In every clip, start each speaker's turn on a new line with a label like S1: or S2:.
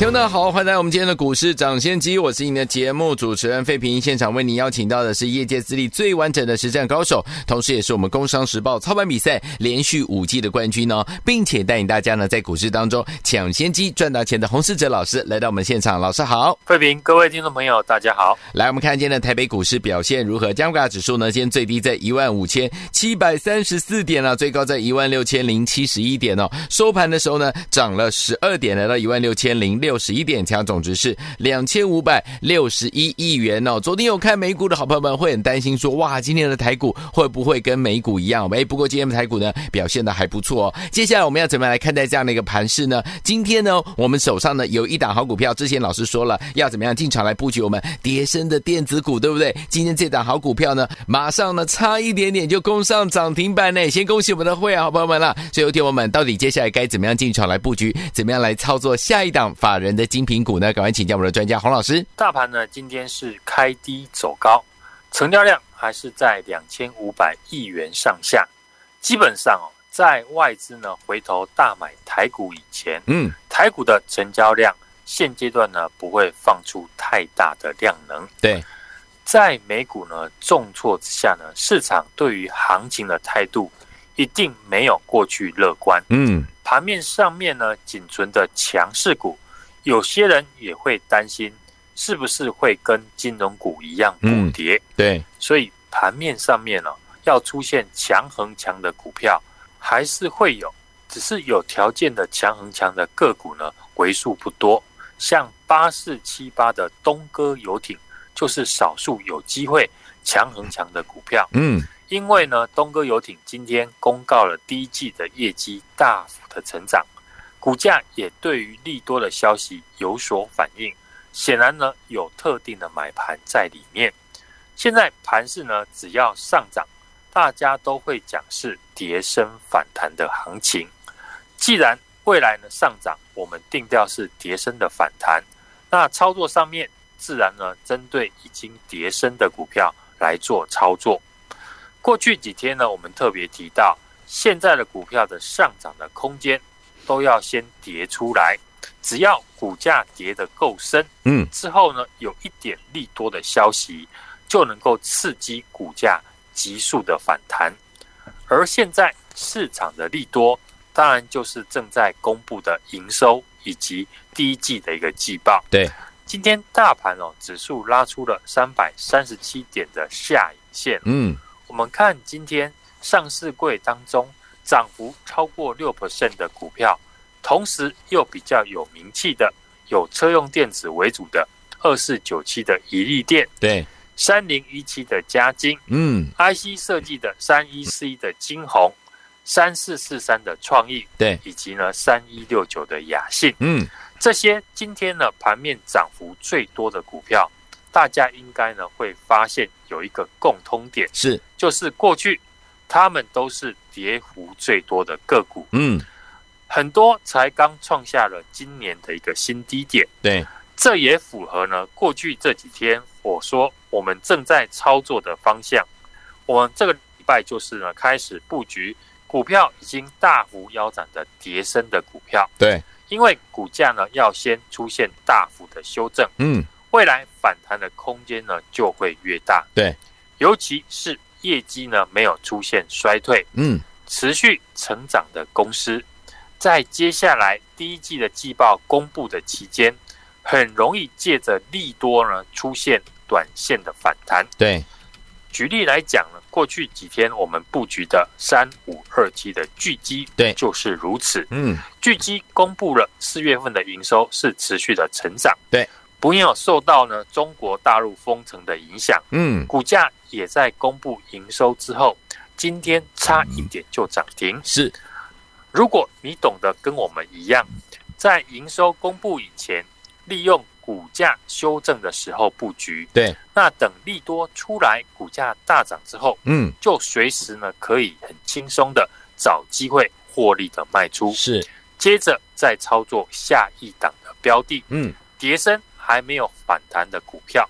S1: 听众大家好，欢迎来到我们今天的股市涨先机，我是您的节目主持人费平。现场为您邀请到的是业界资历最完整的实战高手，同时也是我们工商时报操盘比赛连续五季的冠军呢，并且带领大家呢在股市当中抢先机赚大钱的洪世哲老师来到我们现场。老师好，
S2: 费平，各位听众朋友大家好。
S1: 来，我们看今天的台北股市表现如何？加权指数呢，今天最低在一万五千七百三十四点了，最高在一万六千零七十一点哦。收盘的时候呢，涨了十二点，来到一万六千零六。六十一点，强总值是两千五百六十一亿元哦。昨天有看美股的好朋友们会很担心说，哇，今天的台股会不会跟美股一样？哎，不过今天的台股呢表现的还不错哦。接下来我们要怎么样来看待这样的一个盘势呢？今天呢，我们手上呢有一档好股票，之前老师说了要怎么样进场来布局我们跌升的电子股，对不对？今天这档好股票呢，马上呢差一点点就攻上涨停板呢。先恭喜我们的会员好朋友们了。所以，有听我们到底接下来该怎么样进场来布局？怎么样来操作下一档法人的精品股呢？赶快请教我们的专家洪老师。
S2: 大盘呢，今天是开低走高，成交量还是在两千五百亿元上下。基本上哦，在外资呢回头大买台股以前，嗯，台股的成交量现阶段呢不会放出太大的量能。
S1: 对，
S2: 在美股呢重挫之下呢，市场对于行情的态度一定没有过去乐观。嗯。盘面上面呢，仅存的强势股，有些人也会担心，是不是会跟金融股一样补跌？
S1: 嗯，对，
S2: 所以盘面上面呢，要出现强恒强的股票，还是会有，只是有条件的强恒强的个股呢，为数不多。像八四七八的东哥游艇，就是少数有机会强恒强的股票。嗯。因为呢，东哥游艇今天公告了第一季的业绩大幅的成长，股价也对于利多的消息有所反应，显然呢有特定的买盘在里面。现在盘市呢，只要上涨，大家都会讲是跌升反弹的行情。既然未来呢上涨，我们定调是跌升的反弹，那操作上面自然呢针对已经跌升的股票来做操作。过去几天呢，我们特别提到，现在的股票的上涨的空间都要先跌出来，只要股价跌得够深，嗯，之后呢，有一点利多的消息，就能够刺激股价急速的反弹。而现在市场的利多，当然就是正在公布的营收以及第一季的一个季报。
S1: 对，
S2: 今天大盘哦，指数拉出了三百三十七点的下影线，嗯。我们看今天上市柜当中涨幅超过六 percent 的股票，同时又比较有名气的，有车用电子为主的二四九七的宜利电，
S1: 对，
S2: 三零一七的嘉金，嗯，IC 设计的三一四一的晶宏，三四四三的创意，
S1: 对，
S2: 以及呢三一六九的雅信，嗯，这些今天呢盘面涨幅最多的股票。大家应该呢会发现有一个共通点，
S1: 是。
S2: 就是过去他们都是跌幅最多的个股，嗯，很多才刚创下了今年的一个新低点，
S1: 对，
S2: 这也符合呢过去这几天我说我们正在操作的方向。我们这个礼拜就是呢开始布局股票已经大幅腰斩的跌升的股票，
S1: 对，
S2: 因为股价呢要先出现大幅的修正，嗯。未来反弹的空间呢就会越大，
S1: 对，
S2: 尤其是业绩呢没有出现衰退，嗯，持续成长的公司，在接下来第一季的季报公布的期间，很容易借着利多呢出现短线的反弹。
S1: 对，
S2: 举例来讲呢，过去几天我们布局的三五二七的巨基，
S1: 对，
S2: 就是如此。嗯，巨基公布了四月份的营收是持续的成长，
S1: 对。
S2: 不没有受到呢中国大陆封城的影响，嗯，股价也在公布营收之后，今天差一点就涨停。
S1: 嗯、是，
S2: 如果你懂得跟我们一样，在营收公布以前，利用股价修正的时候布局。
S1: 对，
S2: 那等利多出来，股价大涨之后，
S1: 嗯，
S2: 就随时呢可以很轻松的找机会获利的卖出。
S1: 是，
S2: 接着再操作下一档的标的。
S1: 嗯，
S2: 跌深还没有反弹的股票。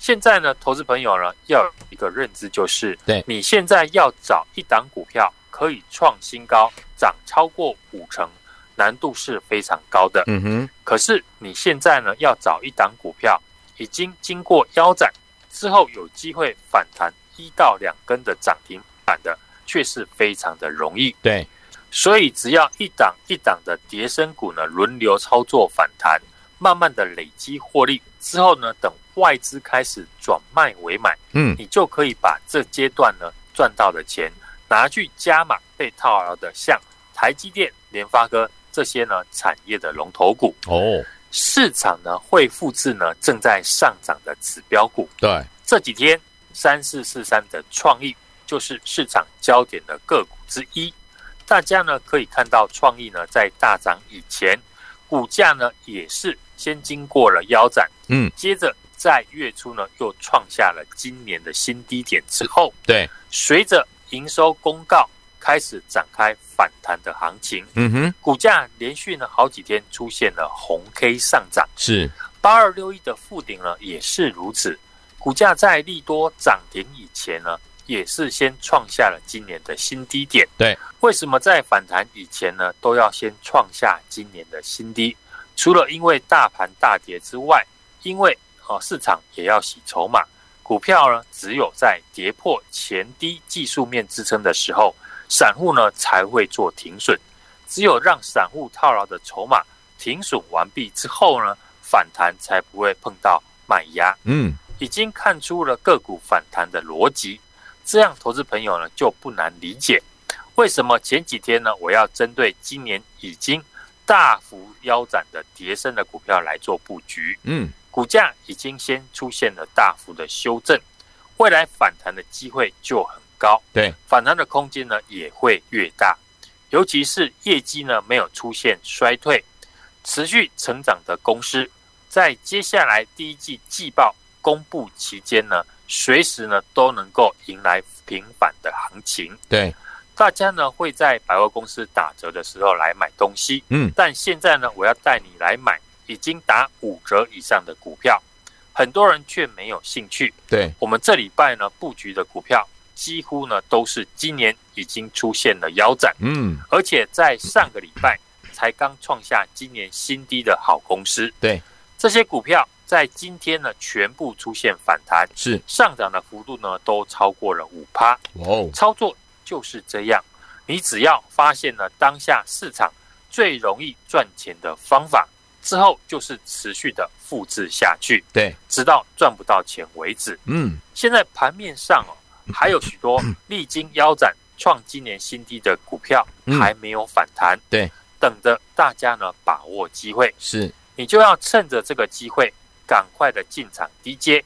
S2: 现在呢，投资朋友呢要有一个认知，就是
S1: 对
S2: 你现在要找一档股票可以创新高，涨超过五成，难度是非常高的。
S1: 嗯哼，
S2: 可是你现在呢要找一档股票，已经经过腰斩之后有机会反弹一到两根的涨停板的，却是非常的容易。
S1: 对，
S2: 所以只要一档一档的跌升股呢轮流操作反弹，慢慢的累积获利之后呢，等。外资开始转卖为买，
S1: 嗯，
S2: 你就可以把这阶段呢赚到的钱拿去加码被套牢的，像台积电、联发科这些呢产业的龙头股
S1: 哦。
S2: 市场呢会复制呢正在上涨的指标股。
S1: 对，
S2: 这几天三四四三的创意就是市场焦点的个股之一。大家呢可以看到，创意呢在大涨以前，股价呢也是先经过了腰斩，
S1: 嗯，
S2: 接着。在月初呢，又创下了今年的新低点之后，
S1: 对，
S2: 随着营收公告开始展开反弹的行情，
S1: 嗯哼，
S2: 股价连续呢好几天出现了红 K 上涨，
S1: 是。
S2: 八二六一的附顶呢也是如此，股价在利多涨停以前呢，也是先创下了今年的新低点，
S1: 对，
S2: 为什么在反弹以前呢，都要先创下今年的新低？除了因为大盘大跌之外，因为哦，市场也要洗筹码，股票呢，只有在跌破前低技术面支撑的时候，散户呢才会做停损。只有让散户套牢的筹码停损完毕之后呢，反弹才不会碰到卖压。
S1: 嗯，
S2: 已经看出了个股反弹的逻辑，这样投资朋友呢就不难理解，为什么前几天呢我要针对今年已经大幅腰斩的跌升的股票来做布局。
S1: 嗯。
S2: 股价已经先出现了大幅的修正，未来反弹的机会就很高，
S1: 对，
S2: 反弹的空间呢也会越大，尤其是业绩呢没有出现衰退，持续成长的公司，在接下来第一季季报公布期间呢，随时呢都能够迎来平反的行情，
S1: 对，
S2: 大家呢会在百货公司打折的时候来买东西，
S1: 嗯，
S2: 但现在呢我要带你来买。已经打五折以上的股票，很多人却没有兴趣。
S1: 对，
S2: 我们这礼拜呢布局的股票，几乎呢都是今年已经出现了腰斩，
S1: 嗯，
S2: 而且在上个礼拜才刚创下今年新低的好公司。
S1: 对，
S2: 这些股票在今天呢全部出现反弹，
S1: 是。
S2: 上涨的幅度呢都超过了五趴。
S1: 哦，
S2: 操作就是这样，你只要发现了当下市场最容易赚钱的方法。之后就是持续的复制下去，
S1: 对，
S2: 直到赚不到钱为止。
S1: 嗯，
S2: 现在盘面上哦，还有许多 历经腰斩创今年新低的股票还没有反弹，
S1: 对，
S2: 等着大家呢把握机会。
S1: 是，
S2: 你就要趁着这个机会，赶快的进场低接，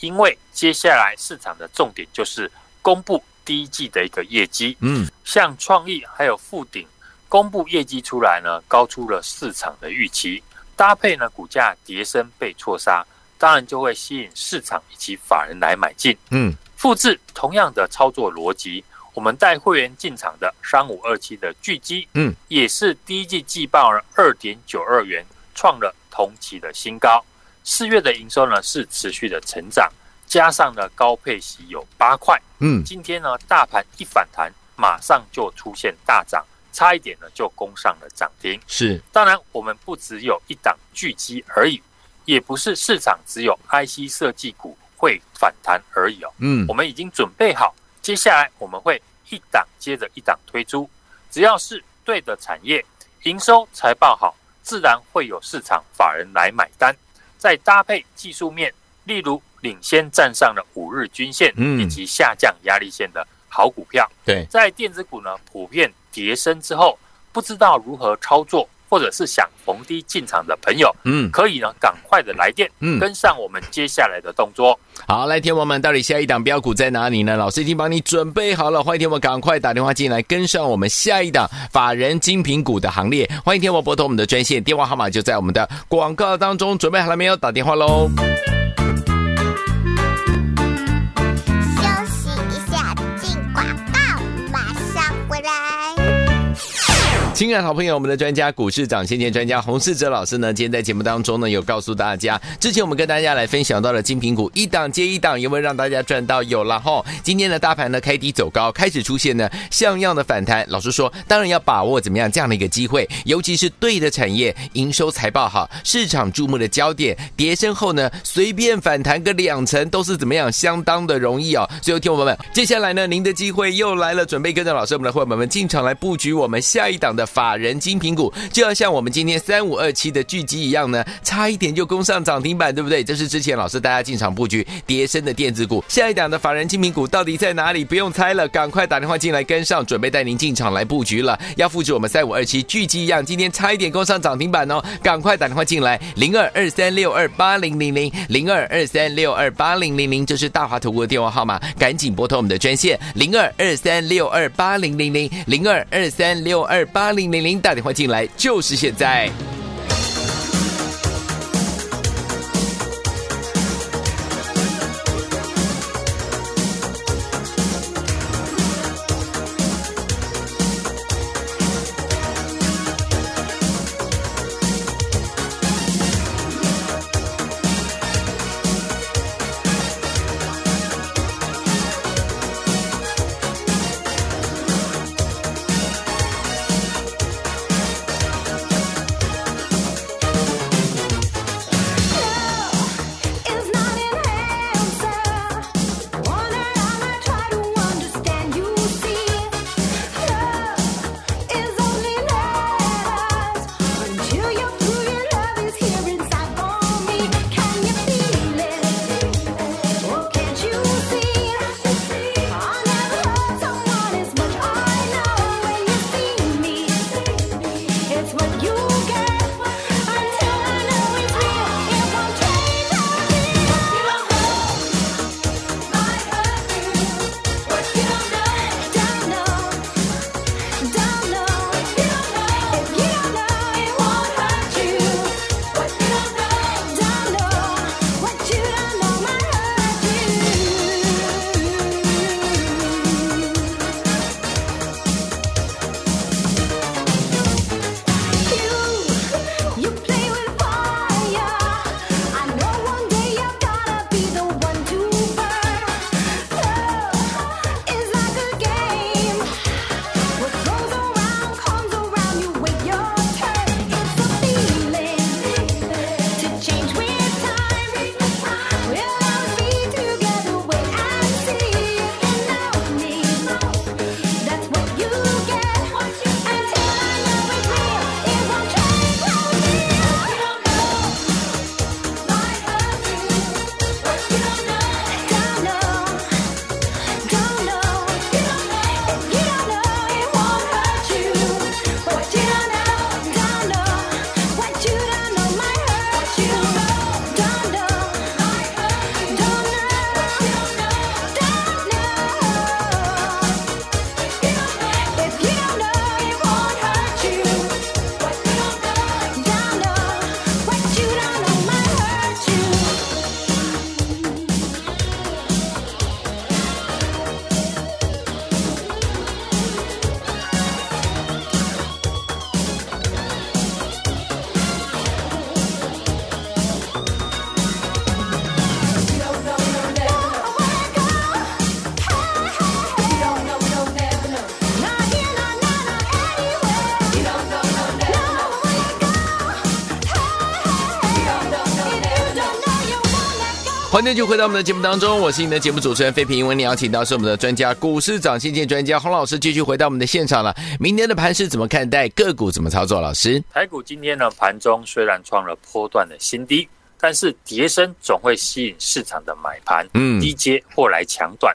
S2: 因为接下来市场的重点就是公布第一季的一个业绩。
S1: 嗯，
S2: 像创意还有富鼎公布业绩出来呢，高出了市场的预期。搭配呢，股价跌升被错杀，当然就会吸引市场以及法人来买进。
S1: 嗯，
S2: 复制同样的操作逻辑，我们带会员进场的三五二七的巨基，
S1: 嗯，
S2: 也是第一季季报了二点九二元，创了同期的新高。四月的营收呢是持续的成长，加上呢高配息有八块。
S1: 嗯，
S2: 今天呢大盘一反弹，马上就出现大涨。差一点呢，就攻上了涨停。
S1: 是，
S2: 当然我们不只有一档巨基而已，也不是市场只有 IC 设计股会反弹而已哦。
S1: 嗯，
S2: 我们已经准备好，接下来我们会一档接着一档推出。只要是对的产业，营收财报好，自然会有市场法人来买单。再搭配技术面，例如领先站上了五日均线，以及下降压力线的好股票。
S1: 对，
S2: 在电子股呢，普遍。跌升之后，不知道如何操作，或者是想逢低进场的朋友，嗯，可以呢赶快的来电，嗯，跟上我们接下来的动作。
S3: 好，来，天王们，到底下一档标股在哪里呢？老师已经帮你准备好了，欢迎天王赶快打电话进来，跟上我们下一档法人精品股的行列。欢迎天王拨通我们的专线，电话号码就在我们的广告当中。准备好了没有？打电话喽！亲爱的好朋友，我们的专家股市涨先见专家洪世哲老师呢，今天在节目当中呢，有告诉大家，之前我们跟大家来分享到了精品股一档接一档，有没有让大家赚到？有了哈！今天的大盘呢开低走高，开始出现呢像样的反弹。老师说，当然要把握怎么样这样的一个机会，尤其是对的产业，营收财报好，市场注目的焦点，跌升后呢随便反弹个两成都是怎么样，相当的容易哦。所以，听我们，接下来呢，您的机会又来了，准备跟着老师我们的伙伴们进场来布局我们下一档的。法人精品股就要像我们今天三五二七的聚集一样呢，差一点就攻上涨停板，对不对？这是之前老师带大家进场布局跌深的电子股。下一档的法人精品股到底在哪里？不用猜了，赶快打电话进来跟上，准备带您进场来布局了。要复制我们三五二七聚集一样，今天差一点攻上涨停板哦！赶快打电话进来，零二二三六二八零零零零二二三六二八零零零，这是大华投顾的电话号码，赶紧拨通我们的专线零二二三六二八零零零零二二三六二八零。零零零打电话进来，就是现在。欢迎就回到我们的节目当中，我是你的节目主持人费平。为你邀请到是我们的专家，股市涨先见专家洪老师，继续回到我们的现场了。明天的盘是怎么看待？个股怎么操作？老师，
S2: 台股今天呢，盘中虽然创了波段的新低，但是跌升总会吸引市场的买盘，嗯，低接或来抢短。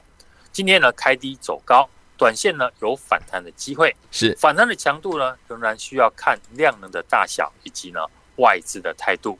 S2: 今天呢，开低走高，短线呢有反弹的机会，
S1: 是
S2: 反弹的强度呢仍然需要看量能的大小以及呢外资的态度。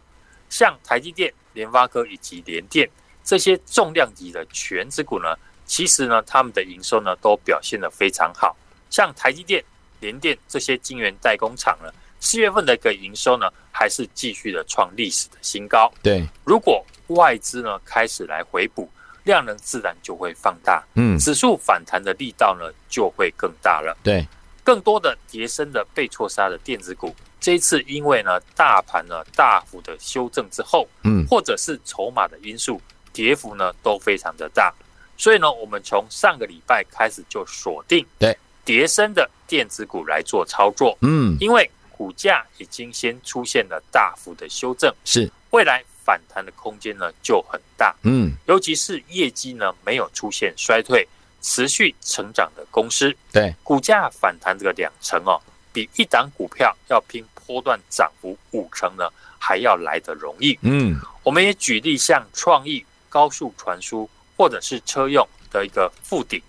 S2: 像台积电、联发科以及联电这些重量级的权值股呢，其实呢他们的营收呢都表现得非常好。像台积电、联电这些晶圆代工厂呢，四月份的一个营收呢还是继续的创历史的新高。
S1: 对，
S2: 如果外资呢开始来回补。量能自然就会放大，
S1: 嗯，
S2: 指数反弹的力道呢就会更大了。
S1: 对，
S2: 更多的跌升的被错杀的电子股，这一次因为呢大盘呢大幅的修正之后，
S1: 嗯，
S2: 或者是筹码的因素，跌幅呢都非常的大。所以呢，我们从上个礼拜开始就锁定
S1: 对。
S2: 跌升的电子股来做操作，
S1: 嗯，
S2: 因为股价已经先出现了大幅的修正，
S1: 是。
S2: 未来。反弹的空间呢就很大，
S1: 嗯，
S2: 尤其是业绩呢没有出现衰退、持续成长的公司，
S1: 对，
S2: 股价反弹这个两成哦，比一档股票要拼波段涨幅五成呢还要来得容易。
S1: 嗯，
S2: 我们也举例像创意、高速传输或者是车用的一个附顶，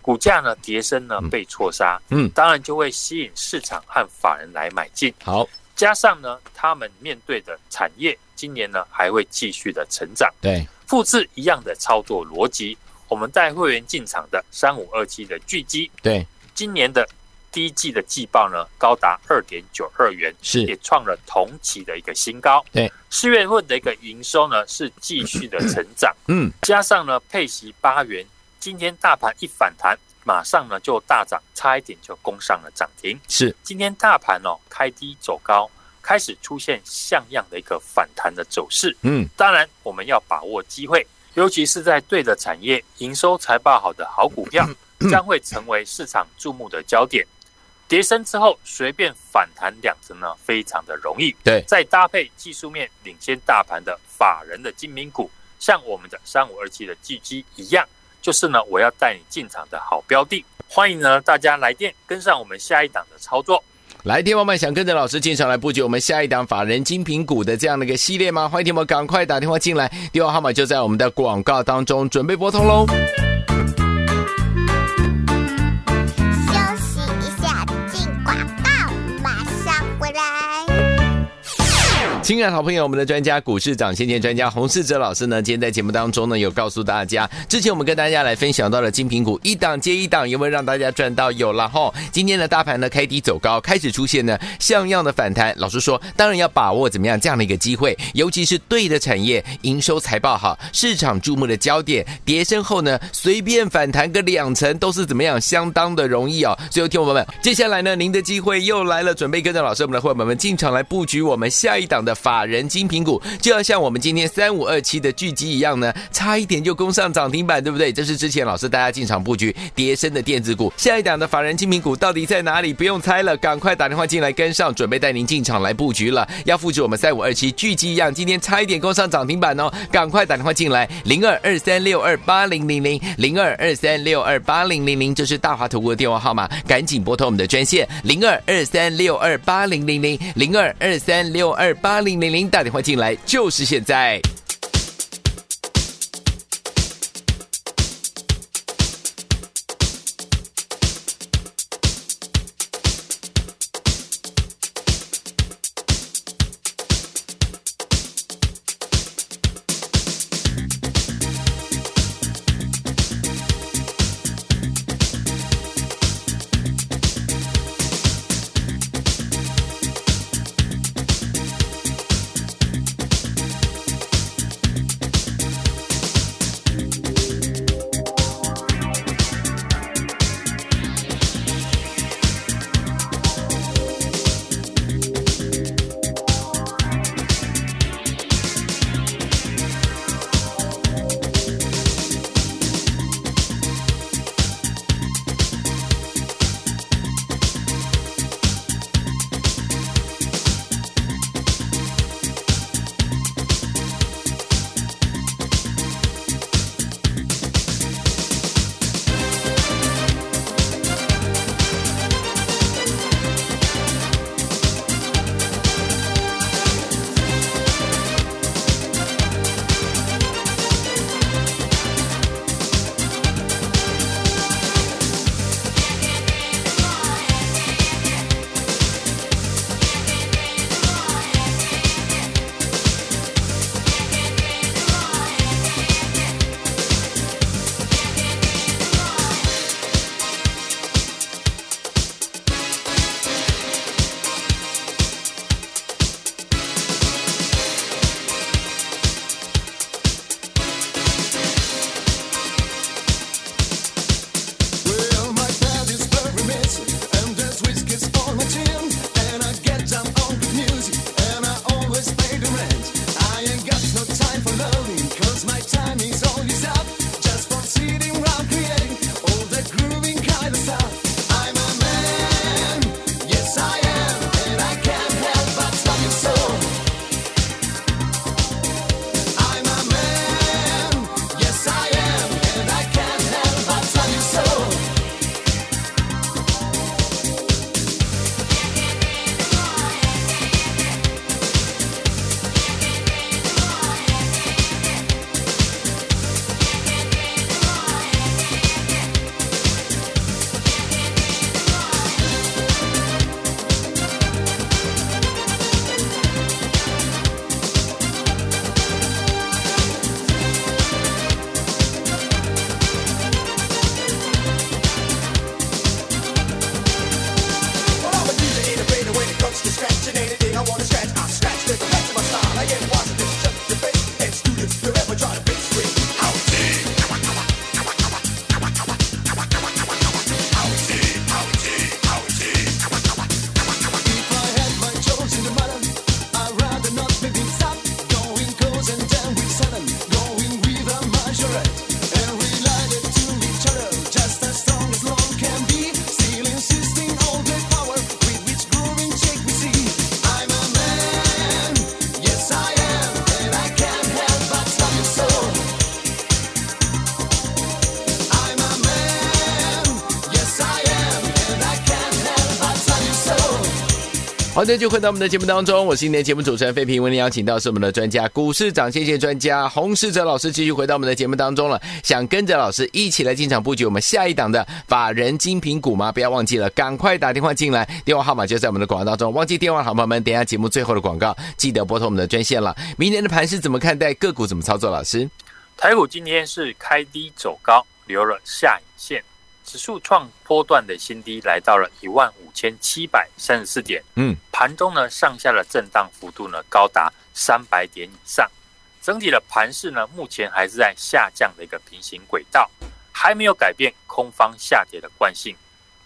S2: 股价呢跌升呢被错杀，
S1: 嗯，
S2: 当然就会吸引市场和法人来买进。
S1: 好。
S2: 加上呢，他们面对的产业今年呢还会继续的成长。
S1: 对，
S2: 复制一样的操作逻辑，我们带会员进场的三五二七的巨基，
S1: 对，
S2: 今年的第一季的季报呢高达二点九二元，
S1: 是
S2: 也创了同期的一个新高。
S1: 对，
S2: 四月份的一个营收呢是继续的成长。
S1: 嗯，
S2: 加上呢配息八元，今天大盘一反弹。马上呢就大涨，差一点就攻上了涨停。
S1: 是，
S2: 今天大盘哦开低走高，开始出现像样的一个反弹的走势。
S1: 嗯，
S2: 当然我们要把握机会，尤其是在对的产业、营收财报好的好股票，将会成为市场注目的焦点。跌升之后随便反弹两成呢，非常的容易。
S1: 对，
S2: 再搭配技术面领先大盘的法人的精明股，像我们的三五二七的巨基一样。就是呢，我要带你进场的好标的，欢迎呢大家来电跟上我们下一档的操作。
S1: 来电，我们想跟着老师进场来布局我们下一档法人精品股的这样的一个系列吗？欢迎听我们赶快打电话进来，电话号码就在我们的广告当中，准备拨通喽。亲爱的好朋友，我们的专家股市长先见专家洪世哲老师呢，今天在节目当中呢，有告诉大家，之前我们跟大家来分享到了精品股一档接一档，有没有让大家赚到？有了哈。今天的大盘呢开低走高，开始出现呢像样的反弹。老师说，当然要把握怎么样这样的一个机会，尤其是对的产业，营收财报好，市场注目的焦点，跌升后呢随便反弹个两成都是怎么样，相当的容易哦。所以，听众朋友们，接下来呢，您的机会又来了，准备跟着老师我们的伙伴们进场来布局我们下一档的。法人精品股就要像我们今天三五二七的巨基一样呢，差一点就攻上涨停板，对不对？这是之前老师大家进场布局跌升的电子股。下一档的法人精品股到底在哪里？不用猜了，赶快打电话进来跟上，准备带您进场来布局了。要复制我们三五二七巨基一样，今天差一点攻上涨停板哦！赶快打电话进来，零二二三六二八零零零零二二三六二八零零零，这是大华投顾的电话号码，赶紧拨通我们的专线零二二三六二八零零零零二二三六二八。零零零打电话进来，就是现在。欢迎继续回到我们的节目当中，我是今天节目主持人费平，为您邀请到是我们的专家股市涨跌线专家洪世哲老师，继续回到我们的节目当中了。想跟着老师一起来进场布局我们下一档的法人精品股吗？不要忘记了，赶快打电话进来，电话号码就在我们的广告当中。忘记电话，好朋友们，等一下节目最后的广告，记得拨通我们的专线了。明年的盘是怎么看待？个股怎么操作？老师，
S2: 台股今天是开低走高，留了下影线。指数创波段的新低，来到了一万五千七百三十四点。嗯，盘中呢上下的震荡幅度呢高达三百点以上。整体的盘势呢目前还是在下降的一个平行轨道，还没有改变空方下跌的惯性。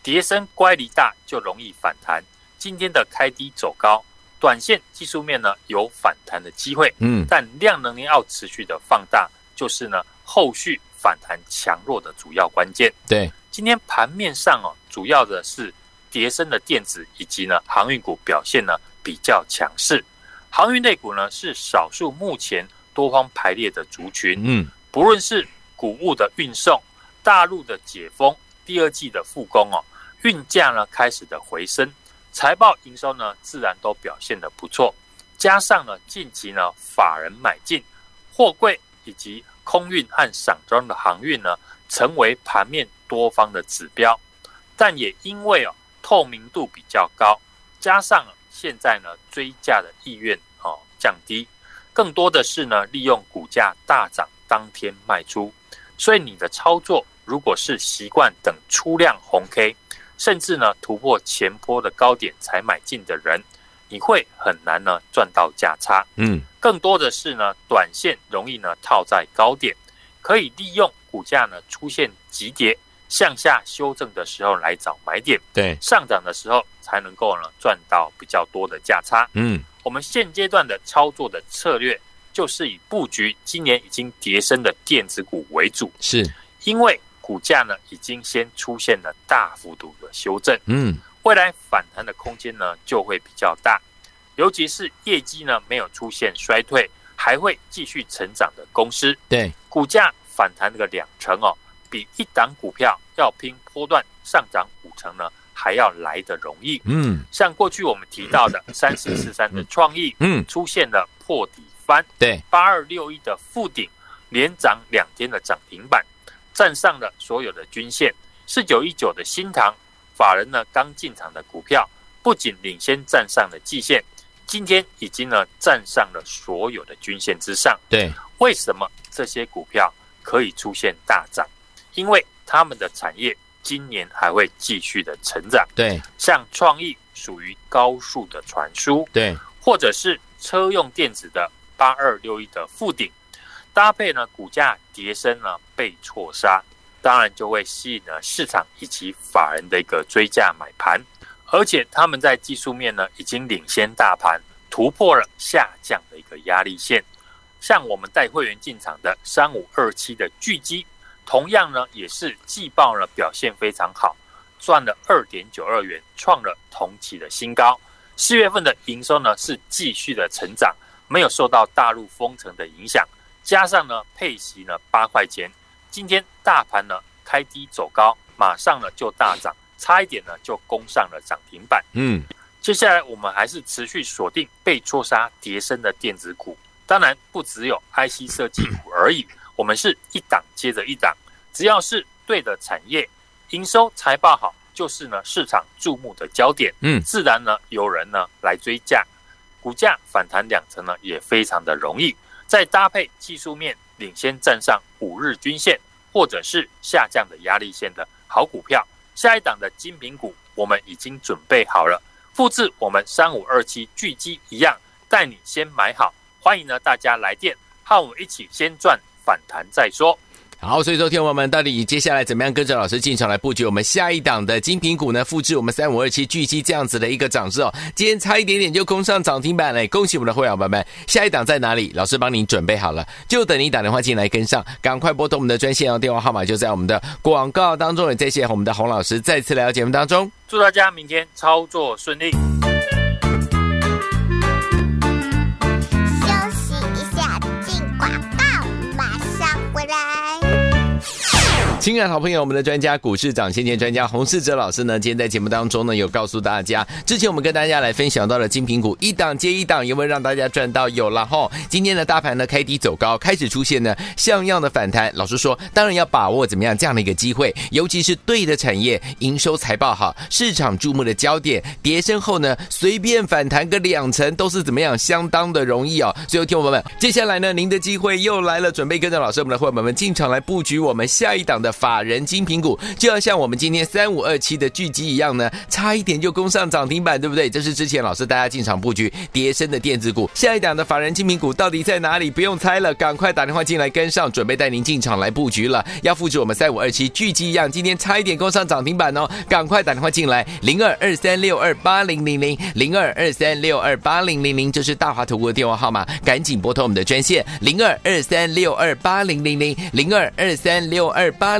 S2: 跌升乖离大就容易反弹。今天的开低走高，短线技术面呢有反弹的机会。嗯，但量能要持续的放大，就是呢后续反弹强弱的主要关键。
S1: 对。
S2: 今天盘面上哦，主要的是跌升的电子以及呢航运股表现呢比较强势。航运类股呢是少数目前多方排列的族群。嗯，不论是谷物的运送、大陆的解封、第二季的复工哦，运价呢开始的回升，财报营收呢自然都表现的不错。加上呢近期呢法人买进货柜以及空运和散装的航运呢，成为盘面。多方的指标，但也因为哦透明度比较高，加上现在呢追价的意愿哦降低，更多的是呢利用股价大涨当天卖出，所以你的操作如果是习惯等出量红 K，甚至呢突破前波的高点才买进的人，你会很难呢赚到价差。嗯，更多的是呢短线容易呢套在高点，可以利用股价呢出现急跌。向下修正的时候来找买点，
S1: 对，
S2: 上涨的时候才能够呢赚到比较多的价差。嗯，我们现阶段的操作的策略就是以布局今年已经跌升的电子股为主，
S1: 是。
S2: 因为股价呢已经先出现了大幅度的修正，嗯，未来反弹的空间呢就会比较大，尤其是业绩呢没有出现衰退，还会继续成长的公司，
S1: 对，
S2: 股价反弹个两成哦。比一档股票要拼波段上涨五成呢，还要来得容易。嗯，像过去我们提到的三四四三的创意，嗯，出现了破底翻，
S1: 对，
S2: 八二六一的富鼎连涨两天的涨停板，站上了所有的均线。四九一九的新唐法人呢刚进场的股票，不仅领先站上了季线，今天已经呢站上了所有的均线之上。
S1: 对，
S2: 为什么这些股票可以出现大涨？因为他们的产业今年还会继续的成长，
S1: 对，
S2: 像创意属于高速的传输，
S1: 对，
S2: 或者是车用电子的八二六一的附顶，搭配呢股价跌升呢被错杀，当然就会吸引了市场以及法人的一个追价买盘，而且他们在技术面呢已经领先大盘，突破了下降的一个压力线，像我们带会员进场的三五二七的巨基。同样呢，也是季报呢表现非常好，赚了二点九二元，创了同期的新高。四月份的营收呢是继续的成长，没有受到大陆封城的影响，加上呢配息呢八块钱。今天大盘呢开低走高，马上呢就大涨，差一点呢就攻上了涨停板。嗯，接下来我们还是持续锁定被错杀跌升的电子股，当然不只有 IC 设计股而已。我们是一档接着一档，只要是对的产业，营收财报好，就是呢市场注目的焦点。嗯，自然呢有人呢来追价，股价反弹两成呢也非常的容易。再搭配技术面领先站上五日均线，或者是下降的压力线的好股票，下一档的精品股我们已经准备好了，复制我们三五二七巨基一样，带你先买好。欢迎呢大家来电，和我们一起先赚。反弹再说。
S1: 好，所以说，天王们，到底接下来怎么样跟着老师进场来布局我们下一档的精品股呢？复制我们三五二七巨基这样子的一个涨势哦。今天差一点点就攻上涨停板了，恭喜我们的会员朋友们！下一档在哪里？老师帮您准备好了，就等你打电话进来跟上。赶快拨通我们的专线哦，电话号码就在我们的广告当中。也谢谢我们的洪老师再次来到节目当中，
S2: 祝大家明天操作顺利。
S1: 亲爱的好朋友，我们的专家股市长先见专家洪世哲老师呢，今天在节目当中呢，有告诉大家，之前我们跟大家来分享到了精品股一档接一档，有没有让大家赚到？有了哈。今天的大盘呢开低走高，开始出现呢像样的反弹。老师说，当然要把握怎么样这样的一个机会，尤其是对的产业，营收财报好，市场注目的焦点，跌深后呢随便反弹个两成都是怎么样，相当的容易哦。最后，听我们，接下来呢，您的机会又来了，准备跟着老师我们的伙伴们进场来布局我们下一档的。法人精品股就要像我们今天三五二七的巨基一样呢，差一点就攻上涨停板，对不对？这是之前老师大家进场布局跌深的电子股。下一档的法人精品股到底在哪里？不用猜了，赶快打电话进来跟上，准备带您进场来布局了。要复制我们三五二七巨基一样，今天差一点攻上涨停板哦，赶快打电话进来，零二二三六二八零零零零二二三六二八零零零，这是大华投顾的电话号码，赶紧拨通我们的专线零二二三六二八零零零零二二三六二八。